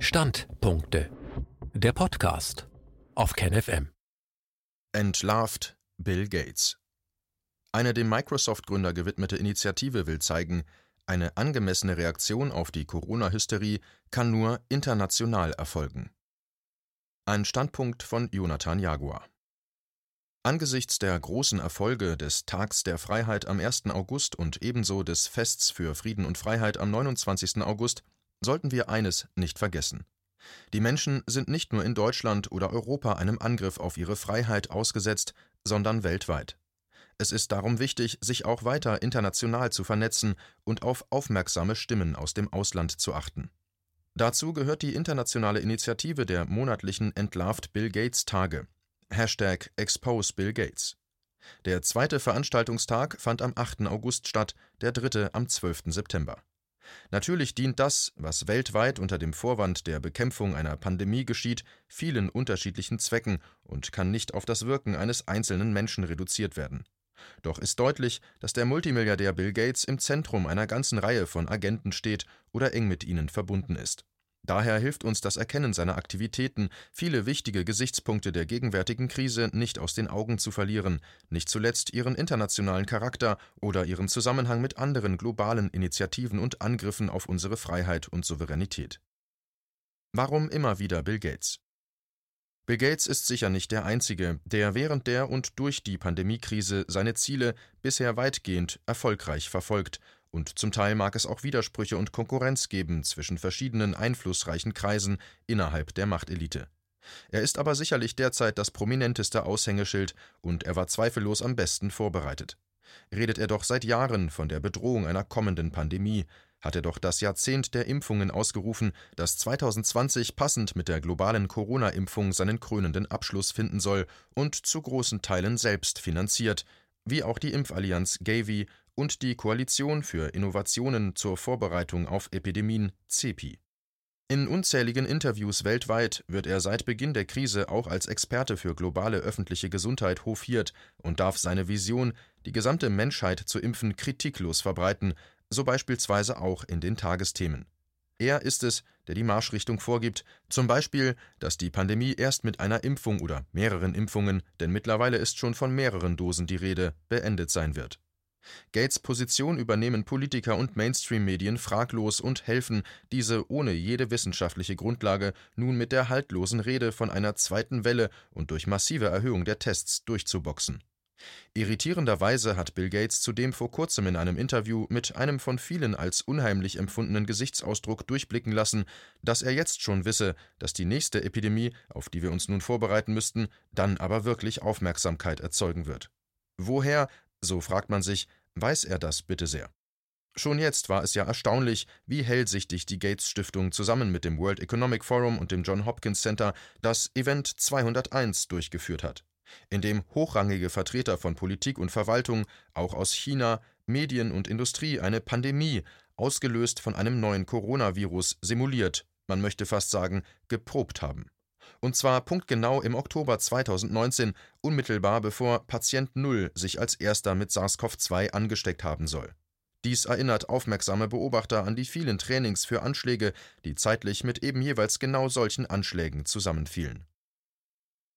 Standpunkte. Der Podcast auf KenFM. Entlarvt Bill Gates. Eine dem Microsoft-Gründer gewidmete Initiative will zeigen, eine angemessene Reaktion auf die Corona-Hysterie kann nur international erfolgen. Ein Standpunkt von Jonathan Jaguar. Angesichts der großen Erfolge des Tags der Freiheit am 1. August und ebenso des Fests für Frieden und Freiheit am 29. August sollten wir eines nicht vergessen. Die Menschen sind nicht nur in Deutschland oder Europa einem Angriff auf ihre Freiheit ausgesetzt, sondern weltweit. Es ist darum wichtig, sich auch weiter international zu vernetzen und auf aufmerksame Stimmen aus dem Ausland zu achten. Dazu gehört die internationale Initiative der monatlichen Entlarvt Bill Gates Tage. Hashtag Expose Bill Gates. Der zweite Veranstaltungstag fand am 8. August statt, der dritte am 12. September. Natürlich dient das, was weltweit unter dem Vorwand der Bekämpfung einer Pandemie geschieht, vielen unterschiedlichen Zwecken und kann nicht auf das Wirken eines einzelnen Menschen reduziert werden. Doch ist deutlich, dass der Multimilliardär Bill Gates im Zentrum einer ganzen Reihe von Agenten steht oder eng mit ihnen verbunden ist. Daher hilft uns das Erkennen seiner Aktivitäten, viele wichtige Gesichtspunkte der gegenwärtigen Krise nicht aus den Augen zu verlieren, nicht zuletzt ihren internationalen Charakter oder ihren Zusammenhang mit anderen globalen Initiativen und Angriffen auf unsere Freiheit und Souveränität. Warum immer wieder Bill Gates? Bill Gates ist sicher nicht der Einzige, der während der und durch die Pandemiekrise seine Ziele bisher weitgehend erfolgreich verfolgt und zum Teil mag es auch Widersprüche und Konkurrenz geben zwischen verschiedenen einflussreichen Kreisen innerhalb der Machtelite. Er ist aber sicherlich derzeit das prominenteste Aushängeschild und er war zweifellos am besten vorbereitet. Redet er doch seit Jahren von der Bedrohung einer kommenden Pandemie, hat er doch das Jahrzehnt der Impfungen ausgerufen, das 2020 passend mit der globalen Corona-Impfung seinen krönenden Abschluss finden soll und zu großen Teilen selbst finanziert, wie auch die Impfallianz Gavi und die Koalition für Innovationen zur Vorbereitung auf Epidemien CEPI. In unzähligen Interviews weltweit wird er seit Beginn der Krise auch als Experte für globale öffentliche Gesundheit hofiert und darf seine Vision, die gesamte Menschheit zu impfen, kritiklos verbreiten, so beispielsweise auch in den Tagesthemen. Er ist es, der die Marschrichtung vorgibt, zum Beispiel, dass die Pandemie erst mit einer Impfung oder mehreren Impfungen, denn mittlerweile ist schon von mehreren Dosen die Rede, beendet sein wird. Gates Position übernehmen Politiker und Mainstream-Medien fraglos und helfen, diese ohne jede wissenschaftliche Grundlage nun mit der haltlosen Rede von einer zweiten Welle und durch massive Erhöhung der Tests durchzuboxen. Irritierenderweise hat Bill Gates zudem vor kurzem in einem Interview mit einem von vielen als unheimlich empfundenen Gesichtsausdruck durchblicken lassen, dass er jetzt schon wisse, dass die nächste Epidemie, auf die wir uns nun vorbereiten müssten, dann aber wirklich Aufmerksamkeit erzeugen wird. Woher, so fragt man sich, weiß er das bitte sehr? Schon jetzt war es ja erstaunlich, wie hellsichtig die Gates Stiftung zusammen mit dem World Economic Forum und dem John Hopkins Center das Event 201 durchgeführt hat, in dem hochrangige Vertreter von Politik und Verwaltung, auch aus China, Medien und Industrie eine Pandemie, ausgelöst von einem neuen Coronavirus, simuliert, man möchte fast sagen, geprobt haben. Und zwar punktgenau im Oktober 2019, unmittelbar bevor Patient Null sich als erster mit SARS-CoV-2 angesteckt haben soll. Dies erinnert aufmerksame Beobachter an die vielen Trainings für Anschläge, die zeitlich mit eben jeweils genau solchen Anschlägen zusammenfielen.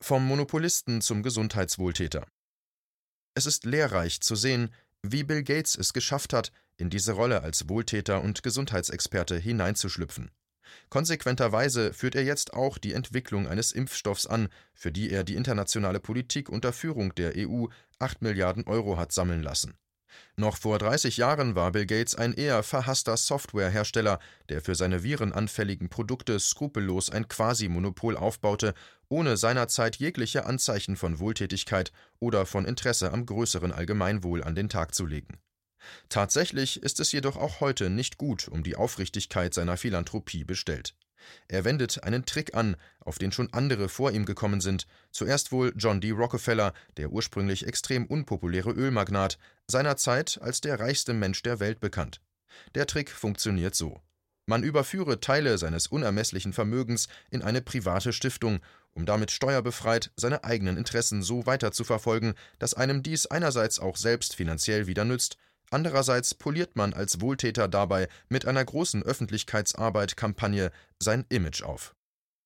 Vom Monopolisten zum Gesundheitswohltäter. Es ist lehrreich zu sehen, wie Bill Gates es geschafft hat, in diese Rolle als Wohltäter und Gesundheitsexperte hineinzuschlüpfen. Konsequenterweise führt er jetzt auch die Entwicklung eines Impfstoffs an, für die er die internationale Politik unter Führung der EU 8 Milliarden Euro hat sammeln lassen. Noch vor 30 Jahren war Bill Gates ein eher verhasster Softwarehersteller, der für seine virenanfälligen Produkte skrupellos ein Quasi-Monopol aufbaute, ohne seinerzeit jegliche Anzeichen von Wohltätigkeit oder von Interesse am größeren Allgemeinwohl an den Tag zu legen. Tatsächlich ist es jedoch auch heute nicht gut um die Aufrichtigkeit seiner Philanthropie bestellt. Er wendet einen Trick an, auf den schon andere vor ihm gekommen sind, zuerst wohl John D. Rockefeller, der ursprünglich extrem unpopuläre Ölmagnat, seinerzeit als der reichste Mensch der Welt bekannt. Der Trick funktioniert so. Man überführe Teile seines unermesslichen Vermögens in eine private Stiftung, um damit steuerbefreit seine eigenen Interessen so weiter zu verfolgen, dass einem dies einerseits auch selbst finanziell wieder nützt, andererseits poliert man als Wohltäter dabei mit einer großen Öffentlichkeitsarbeit Kampagne sein Image auf.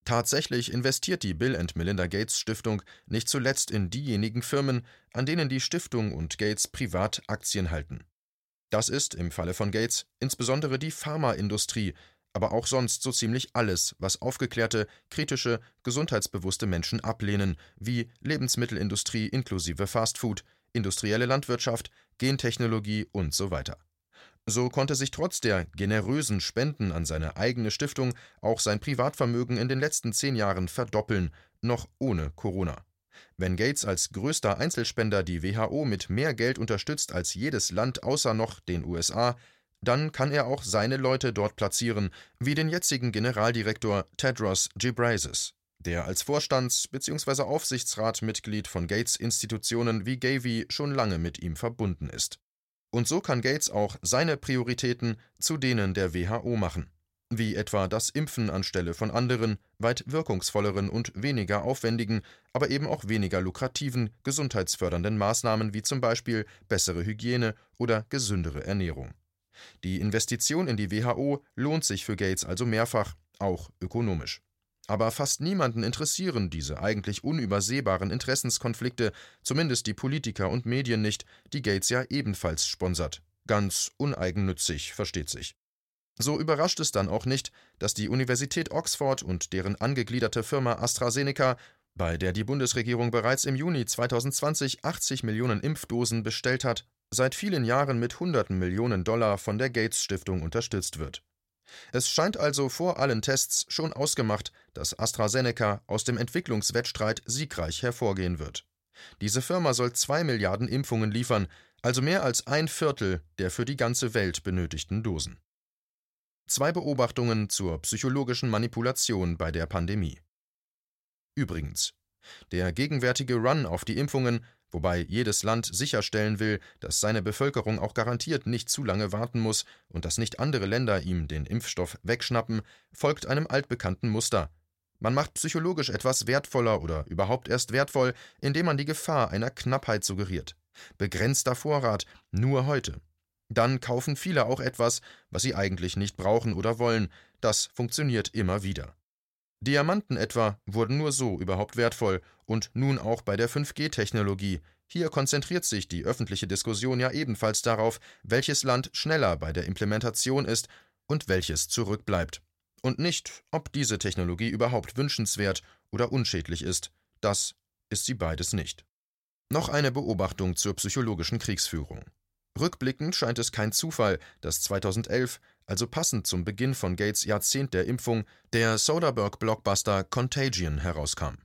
Tatsächlich investiert die Bill and Melinda Gates Stiftung nicht zuletzt in diejenigen Firmen, an denen die Stiftung und Gates privat Aktien halten. Das ist im Falle von Gates insbesondere die Pharmaindustrie, aber auch sonst so ziemlich alles, was aufgeklärte, kritische, gesundheitsbewusste Menschen ablehnen, wie Lebensmittelindustrie inklusive Fastfood, industrielle Landwirtschaft, Gentechnologie und so weiter. So konnte sich trotz der generösen Spenden an seine eigene Stiftung auch sein Privatvermögen in den letzten zehn Jahren verdoppeln, noch ohne Corona. Wenn Gates als größter Einzelspender die WHO mit mehr Geld unterstützt als jedes Land außer noch den USA, dann kann er auch seine Leute dort platzieren, wie den jetzigen Generaldirektor Tedros Ghebreyesus, der als Vorstands- bzw. Aufsichtsratmitglied von Gates Institutionen wie Gavi schon lange mit ihm verbunden ist. Und so kann Gates auch seine Prioritäten zu denen der WHO machen, wie etwa das Impfen anstelle von anderen, weit wirkungsvolleren und weniger aufwendigen, aber eben auch weniger lukrativen gesundheitsfördernden Maßnahmen wie zum Beispiel bessere Hygiene oder gesündere Ernährung. Die Investition in die WHO lohnt sich für Gates also mehrfach, auch ökonomisch. Aber fast niemanden interessieren diese eigentlich unübersehbaren Interessenskonflikte, zumindest die Politiker und Medien nicht, die Gates ja ebenfalls sponsert. Ganz uneigennützig, versteht sich. So überrascht es dann auch nicht, dass die Universität Oxford und deren angegliederte Firma AstraZeneca, bei der die Bundesregierung bereits im Juni 2020 80 Millionen Impfdosen bestellt hat, seit vielen Jahren mit hunderten Millionen Dollar von der Gates Stiftung unterstützt wird. Es scheint also vor allen Tests schon ausgemacht, dass AstraZeneca aus dem Entwicklungswettstreit siegreich hervorgehen wird. Diese Firma soll zwei Milliarden Impfungen liefern, also mehr als ein Viertel der für die ganze Welt benötigten Dosen. Zwei Beobachtungen zur psychologischen Manipulation bei der Pandemie. Übrigens, der gegenwärtige Run auf die Impfungen wobei jedes Land sicherstellen will, dass seine Bevölkerung auch garantiert nicht zu lange warten muss und dass nicht andere Länder ihm den Impfstoff wegschnappen, folgt einem altbekannten Muster. Man macht psychologisch etwas wertvoller oder überhaupt erst wertvoll, indem man die Gefahr einer Knappheit suggeriert. Begrenzter Vorrat, nur heute. Dann kaufen viele auch etwas, was sie eigentlich nicht brauchen oder wollen. Das funktioniert immer wieder. Diamanten etwa wurden nur so überhaupt wertvoll und nun auch bei der 5G-Technologie. Hier konzentriert sich die öffentliche Diskussion ja ebenfalls darauf, welches Land schneller bei der Implementation ist und welches zurückbleibt. Und nicht, ob diese Technologie überhaupt wünschenswert oder unschädlich ist. Das ist sie beides nicht. Noch eine Beobachtung zur psychologischen Kriegsführung. Rückblickend scheint es kein Zufall, dass 2011 also passend zum Beginn von Gates Jahrzehnt der Impfung, der Soderbergh-Blockbuster Contagion herauskam.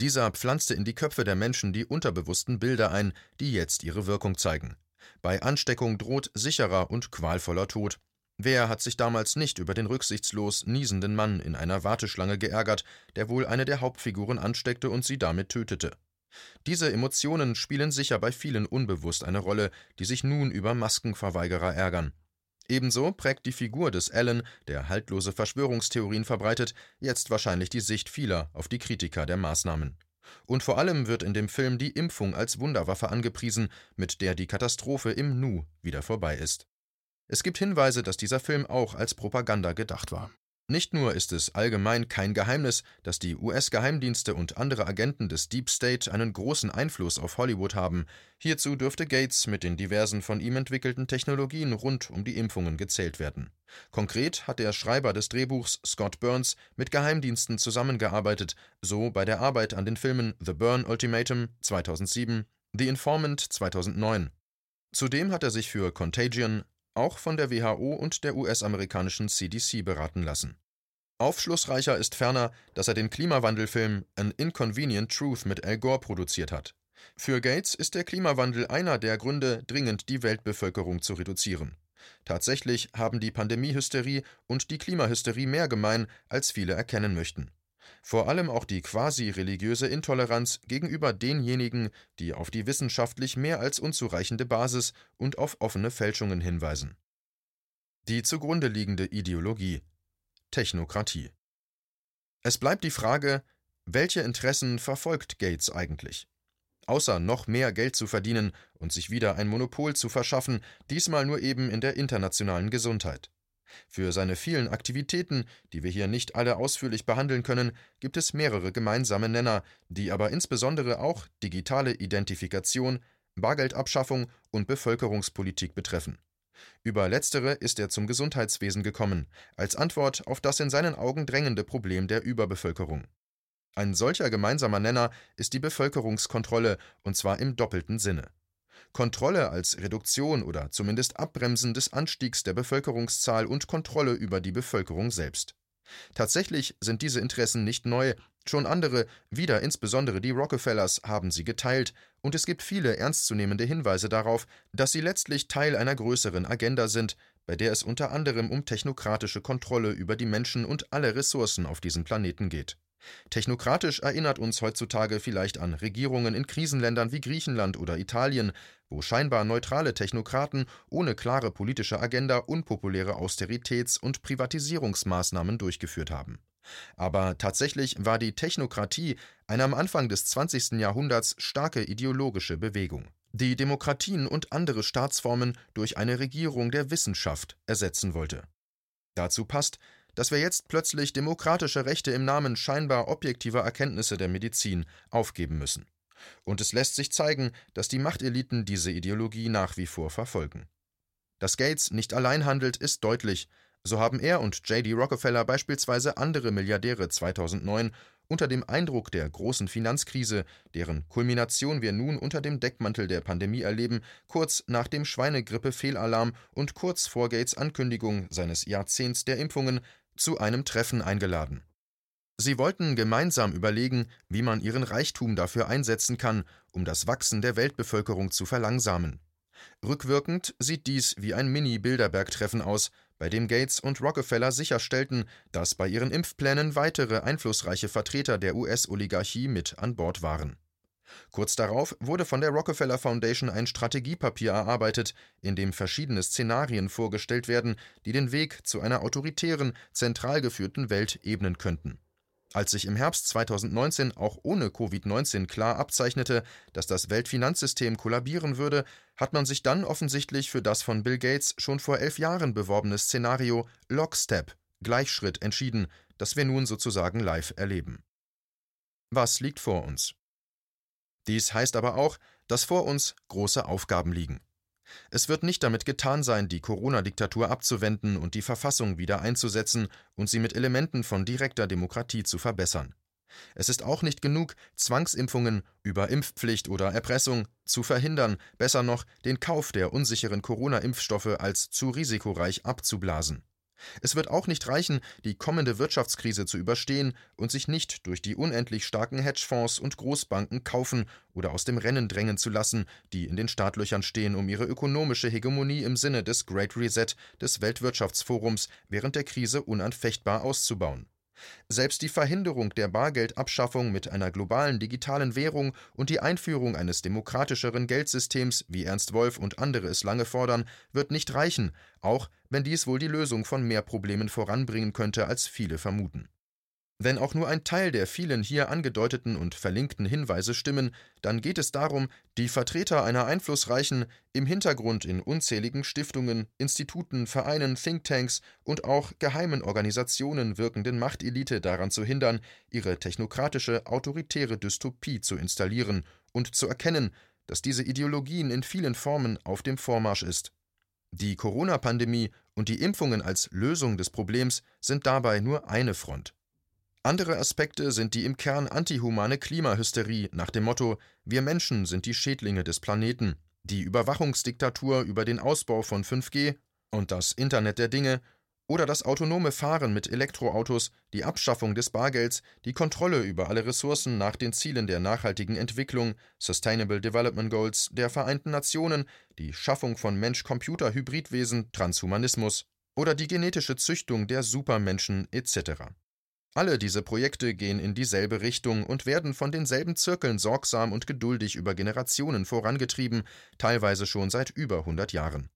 Dieser pflanzte in die Köpfe der Menschen die unterbewussten Bilder ein, die jetzt ihre Wirkung zeigen. Bei Ansteckung droht sicherer und qualvoller Tod. Wer hat sich damals nicht über den rücksichtslos niesenden Mann in einer Warteschlange geärgert, der wohl eine der Hauptfiguren ansteckte und sie damit tötete? Diese Emotionen spielen sicher bei vielen unbewusst eine Rolle, die sich nun über Maskenverweigerer ärgern. Ebenso prägt die Figur des Alan, der haltlose Verschwörungstheorien verbreitet, jetzt wahrscheinlich die Sicht vieler auf die Kritiker der Maßnahmen. Und vor allem wird in dem Film die Impfung als Wunderwaffe angepriesen, mit der die Katastrophe im Nu wieder vorbei ist. Es gibt Hinweise, dass dieser Film auch als Propaganda gedacht war. Nicht nur ist es allgemein kein Geheimnis, dass die US-Geheimdienste und andere Agenten des Deep State einen großen Einfluss auf Hollywood haben. Hierzu dürfte Gates mit den diversen von ihm entwickelten Technologien rund um die Impfungen gezählt werden. Konkret hat der Schreiber des Drehbuchs Scott Burns mit Geheimdiensten zusammengearbeitet, so bei der Arbeit an den Filmen The Burn Ultimatum 2007, The Informant 2009. Zudem hat er sich für Contagion, auch von der WHO und der US-amerikanischen CDC beraten lassen. Aufschlussreicher ist ferner, dass er den Klimawandelfilm An Inconvenient Truth mit Al Gore produziert hat. Für Gates ist der Klimawandel einer der Gründe, dringend die Weltbevölkerung zu reduzieren. Tatsächlich haben die Pandemiehysterie und die Klimahysterie mehr gemein, als viele erkennen möchten. Vor allem auch die quasi-religiöse Intoleranz gegenüber denjenigen, die auf die wissenschaftlich mehr als unzureichende Basis und auf offene Fälschungen hinweisen. Die zugrunde liegende Ideologie Technokratie. Es bleibt die Frage, welche Interessen verfolgt Gates eigentlich? außer noch mehr Geld zu verdienen und sich wieder ein Monopol zu verschaffen, diesmal nur eben in der internationalen Gesundheit. Für seine vielen Aktivitäten, die wir hier nicht alle ausführlich behandeln können, gibt es mehrere gemeinsame Nenner, die aber insbesondere auch digitale Identifikation, Bargeldabschaffung und Bevölkerungspolitik betreffen. Über letztere ist er zum Gesundheitswesen gekommen, als Antwort auf das in seinen Augen drängende Problem der Überbevölkerung. Ein solcher gemeinsamer Nenner ist die Bevölkerungskontrolle, und zwar im doppelten Sinne. Kontrolle als Reduktion oder zumindest Abbremsen des Anstiegs der Bevölkerungszahl und Kontrolle über die Bevölkerung selbst. Tatsächlich sind diese Interessen nicht neu, schon andere, wieder insbesondere die Rockefellers, haben sie geteilt, und es gibt viele ernstzunehmende Hinweise darauf, dass sie letztlich Teil einer größeren Agenda sind, bei der es unter anderem um technokratische Kontrolle über die Menschen und alle Ressourcen auf diesem Planeten geht. Technokratisch erinnert uns heutzutage vielleicht an Regierungen in Krisenländern wie Griechenland oder Italien, wo scheinbar neutrale Technokraten ohne klare politische Agenda unpopuläre Austeritäts- und Privatisierungsmaßnahmen durchgeführt haben. Aber tatsächlich war die Technokratie eine am Anfang des 20. Jahrhunderts starke ideologische Bewegung, die Demokratien und andere Staatsformen durch eine Regierung der Wissenschaft ersetzen wollte. Dazu passt, dass wir jetzt plötzlich demokratische Rechte im Namen scheinbar objektiver Erkenntnisse der Medizin aufgeben müssen. Und es lässt sich zeigen, dass die Machteliten diese Ideologie nach wie vor verfolgen. Dass Gates nicht allein handelt, ist deutlich. So haben er und J.D. Rockefeller beispielsweise andere Milliardäre 2009 unter dem Eindruck der großen Finanzkrise, deren Kulmination wir nun unter dem Deckmantel der Pandemie erleben, kurz nach dem Schweinegrippe-Fehlalarm und kurz vor Gates Ankündigung seines Jahrzehnts der Impfungen zu einem Treffen eingeladen. Sie wollten gemeinsam überlegen, wie man ihren Reichtum dafür einsetzen kann, um das Wachsen der Weltbevölkerung zu verlangsamen. Rückwirkend sieht dies wie ein Mini-Bilderberg-Treffen aus, bei dem Gates und Rockefeller sicherstellten, dass bei ihren Impfplänen weitere einflussreiche Vertreter der US-Oligarchie mit an Bord waren. Kurz darauf wurde von der Rockefeller Foundation ein Strategiepapier erarbeitet, in dem verschiedene Szenarien vorgestellt werden, die den Weg zu einer autoritären, zentral geführten Welt ebnen könnten. Als sich im Herbst 2019 auch ohne Covid-19 klar abzeichnete, dass das Weltfinanzsystem kollabieren würde, hat man sich dann offensichtlich für das von Bill Gates schon vor elf Jahren beworbene Szenario Lockstep, Gleichschritt, entschieden, das wir nun sozusagen live erleben. Was liegt vor uns? Dies heißt aber auch, dass vor uns große Aufgaben liegen. Es wird nicht damit getan sein, die Corona-Diktatur abzuwenden und die Verfassung wieder einzusetzen und sie mit Elementen von direkter Demokratie zu verbessern. Es ist auch nicht genug, Zwangsimpfungen über Impfpflicht oder Erpressung zu verhindern, besser noch den Kauf der unsicheren Corona-Impfstoffe als zu risikoreich abzublasen. Es wird auch nicht reichen, die kommende Wirtschaftskrise zu überstehen und sich nicht durch die unendlich starken Hedgefonds und Großbanken kaufen oder aus dem Rennen drängen zu lassen, die in den Startlöchern stehen, um ihre ökonomische Hegemonie im Sinne des Great Reset des Weltwirtschaftsforums während der Krise unanfechtbar auszubauen. Selbst die Verhinderung der Bargeldabschaffung mit einer globalen digitalen Währung und die Einführung eines demokratischeren Geldsystems, wie Ernst Wolf und andere es lange fordern, wird nicht reichen, auch wenn dies wohl die Lösung von mehr Problemen voranbringen könnte, als viele vermuten. Wenn auch nur ein Teil der vielen hier angedeuteten und verlinkten Hinweise stimmen, dann geht es darum, die Vertreter einer einflussreichen, im Hintergrund in unzähligen Stiftungen, Instituten, Vereinen, Thinktanks und auch geheimen Organisationen wirkenden Machtelite daran zu hindern, ihre technokratische, autoritäre Dystopie zu installieren und zu erkennen, dass diese Ideologien in vielen Formen auf dem Vormarsch ist. Die Corona-Pandemie und die Impfungen als Lösung des Problems sind dabei nur eine Front. Andere Aspekte sind die im Kern antihumane Klimahysterie nach dem Motto Wir Menschen sind die Schädlinge des Planeten, die Überwachungsdiktatur über den Ausbau von 5G und das Internet der Dinge oder das autonome Fahren mit Elektroautos, die Abschaffung des Bargelds, die Kontrolle über alle Ressourcen nach den Zielen der nachhaltigen Entwicklung, Sustainable Development Goals der Vereinten Nationen, die Schaffung von Mensch-Computer-Hybridwesen, Transhumanismus oder die genetische Züchtung der Supermenschen etc. Alle diese Projekte gehen in dieselbe Richtung und werden von denselben Zirkeln sorgsam und geduldig über Generationen vorangetrieben, teilweise schon seit über 100 Jahren.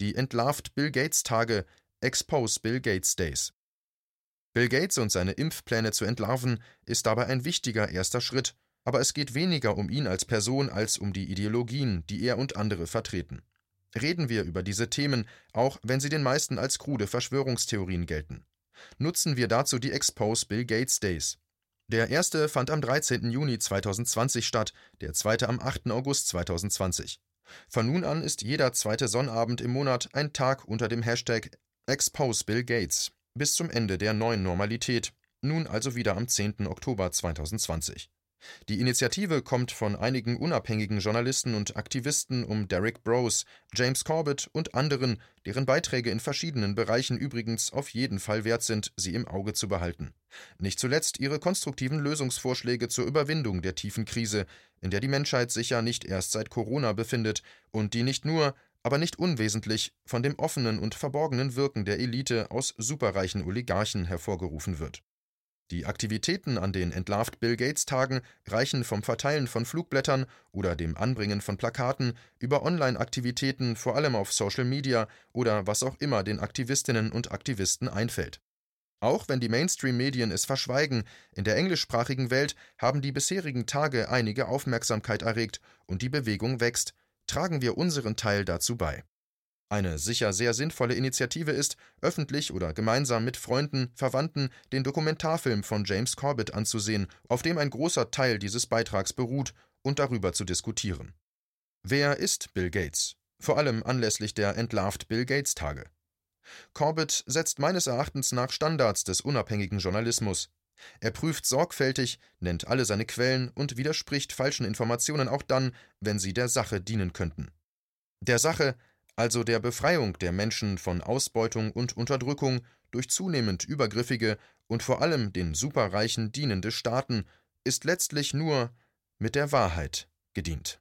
Die Entlarvt Bill Gates Tage, Expose Bill Gates Days. Bill Gates und seine Impfpläne zu entlarven, ist dabei ein wichtiger erster Schritt, aber es geht weniger um ihn als Person als um die Ideologien, die er und andere vertreten. Reden wir über diese Themen, auch wenn sie den meisten als krude Verschwörungstheorien gelten. Nutzen wir dazu die Expose Bill Gates Days. Der erste fand am 13. Juni 2020 statt, der zweite am 8. August 2020. Von nun an ist jeder zweite Sonnabend im Monat ein Tag unter dem Hashtag Expose Bill Gates bis zum Ende der neuen Normalität, nun also wieder am 10. Oktober 2020. Die Initiative kommt von einigen unabhängigen Journalisten und Aktivisten um Derek Brose, James Corbett und anderen, deren Beiträge in verschiedenen Bereichen übrigens auf jeden Fall wert sind, sie im Auge zu behalten. Nicht zuletzt ihre konstruktiven Lösungsvorschläge zur Überwindung der tiefen Krise, in der die Menschheit sich ja nicht erst seit Corona befindet und die nicht nur, aber nicht unwesentlich von dem offenen und verborgenen Wirken der Elite aus superreichen Oligarchen hervorgerufen wird. Die Aktivitäten an den Entlarvt Bill Gates Tagen reichen vom Verteilen von Flugblättern oder dem Anbringen von Plakaten über Online-Aktivitäten vor allem auf Social Media oder was auch immer den Aktivistinnen und Aktivisten einfällt. Auch wenn die Mainstream-Medien es verschweigen, in der englischsprachigen Welt haben die bisherigen Tage einige Aufmerksamkeit erregt und die Bewegung wächst. Tragen wir unseren Teil dazu bei. Eine sicher sehr sinnvolle Initiative ist, öffentlich oder gemeinsam mit Freunden, Verwandten den Dokumentarfilm von James Corbett anzusehen, auf dem ein großer Teil dieses Beitrags beruht, und darüber zu diskutieren. Wer ist Bill Gates? Vor allem anlässlich der Entlarvt Bill Gates Tage. Corbett setzt meines Erachtens nach Standards des unabhängigen Journalismus. Er prüft sorgfältig, nennt alle seine Quellen und widerspricht falschen Informationen auch dann, wenn sie der Sache dienen könnten. Der Sache also der Befreiung der Menschen von Ausbeutung und Unterdrückung durch zunehmend übergriffige und vor allem den Superreichen dienende Staaten, ist letztlich nur mit der Wahrheit gedient.